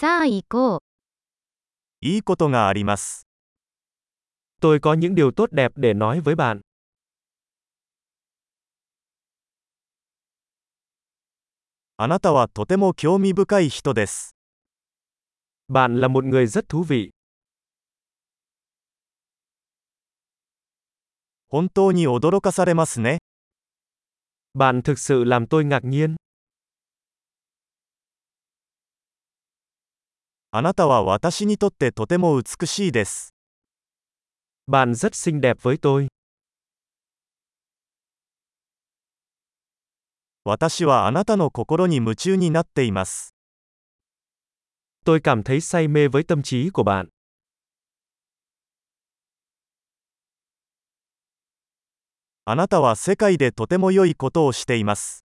さあ行こう。いいことがあります。 Tôi có những điều tốt đẹp để nói với bạn. あなたはとても興味深い人です。 Bạn là một người rất thú vị. 本当に驚かされますね。 Bạn thực sự làm tôi ngạc nhiên. あなたは私にとってとても美しいです。 Bạn rất xinh đẹp với tôi. 私はあなたの心に夢中になっています。 Tôi cảm thấy say mê với tâm trí của bạn. あなたは世界でとても良いことをしています。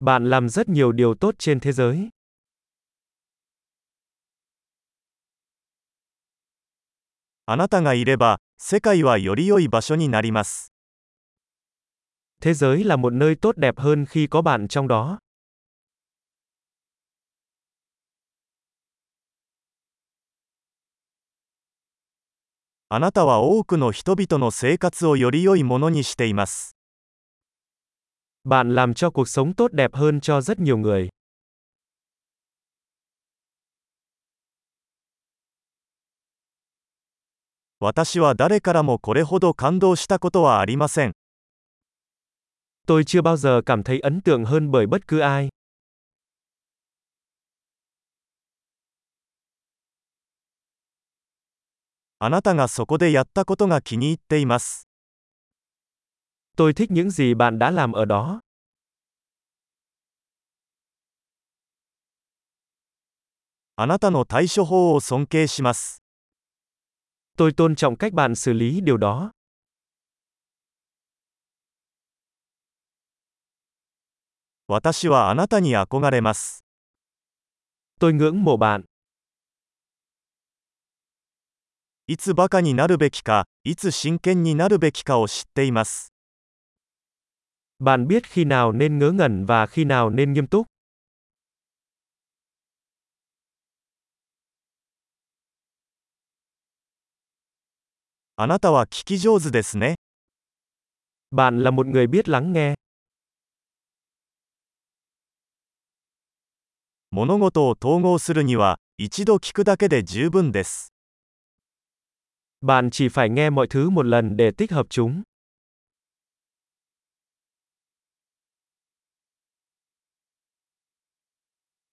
Bạn làm rất nhiều điều tốt trên thế giới. あなたがいれば、世界はより良い場所になります。Thế giới là một nơi tốt đẹp hơn khi có bạn trong đó. あなたは多くの人々の生活をより良いものにしています。Bạn làm cho cuộc sống tốt đẹp hơn cho rất nhiều người. 私は誰からもこれほど感動したことはありません。Tôi chưa bao giờ cảm thấy ấn tượng hơn bởi bất cứ ai. あなたがそこでやったことが気に入っています。Tôi thích những gì bạn đã làm ở đó. あなたの対処法を尊敬します。Tôi tôn trọng cách bạn xử lý điều đó. 私はあなたに憧れます。 Tôi ngưỡng mộ bạn. いつバカになるべきか、いつ真剣になるべきかを知っています。 Bạn biết khi nào nên ngớ ngẩn và khi nào nên nghiêm túc. あなたは聞き上手ですね。Bạn là một người biết lắng nghe. 物事を統合するには、一度聞くだけで十分です。Bạn chỉ phải nghe mọi thứ một lần để tích hợp chúng.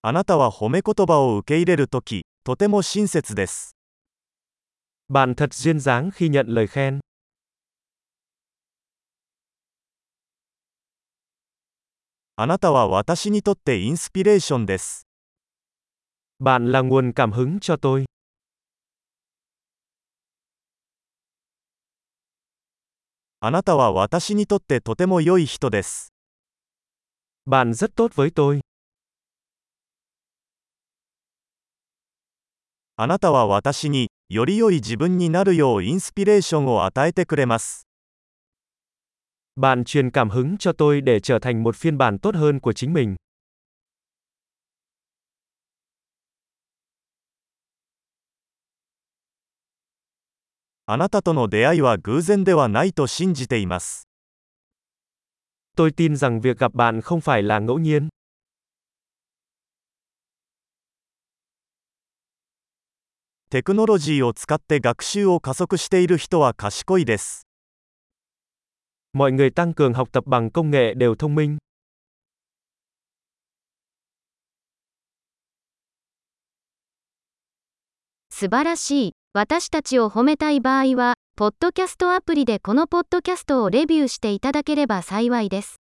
あなたは褒め言葉を受け入れるとき、とても親切です。Bạn thật duyên dáng khi nhận lời khen. Bạn là nguồn cảm hứng cho tôi. Bạn rất tốt với tôi. あなたは私に、より良い自分になるようインスピレーションを与えてくれます。 Bạn truyền cảm hứng cho tôi để trở thành một phiên bản tốt hơn của chính mình. あなたとの出会いは偶然ではないと信じています。 Tôi tin rằng việc gặp bạn không phải là ngẫu nhiên. テクノロジーを使って学習を加速している人は賢いです。Mọi người tăng cường học tập bằng công nghệ đều thông minh. 素晴らしい。私たちを褒めたい場合は、ポッドキャストアプリでこのポッドキャストをレビューしていただければ幸いです。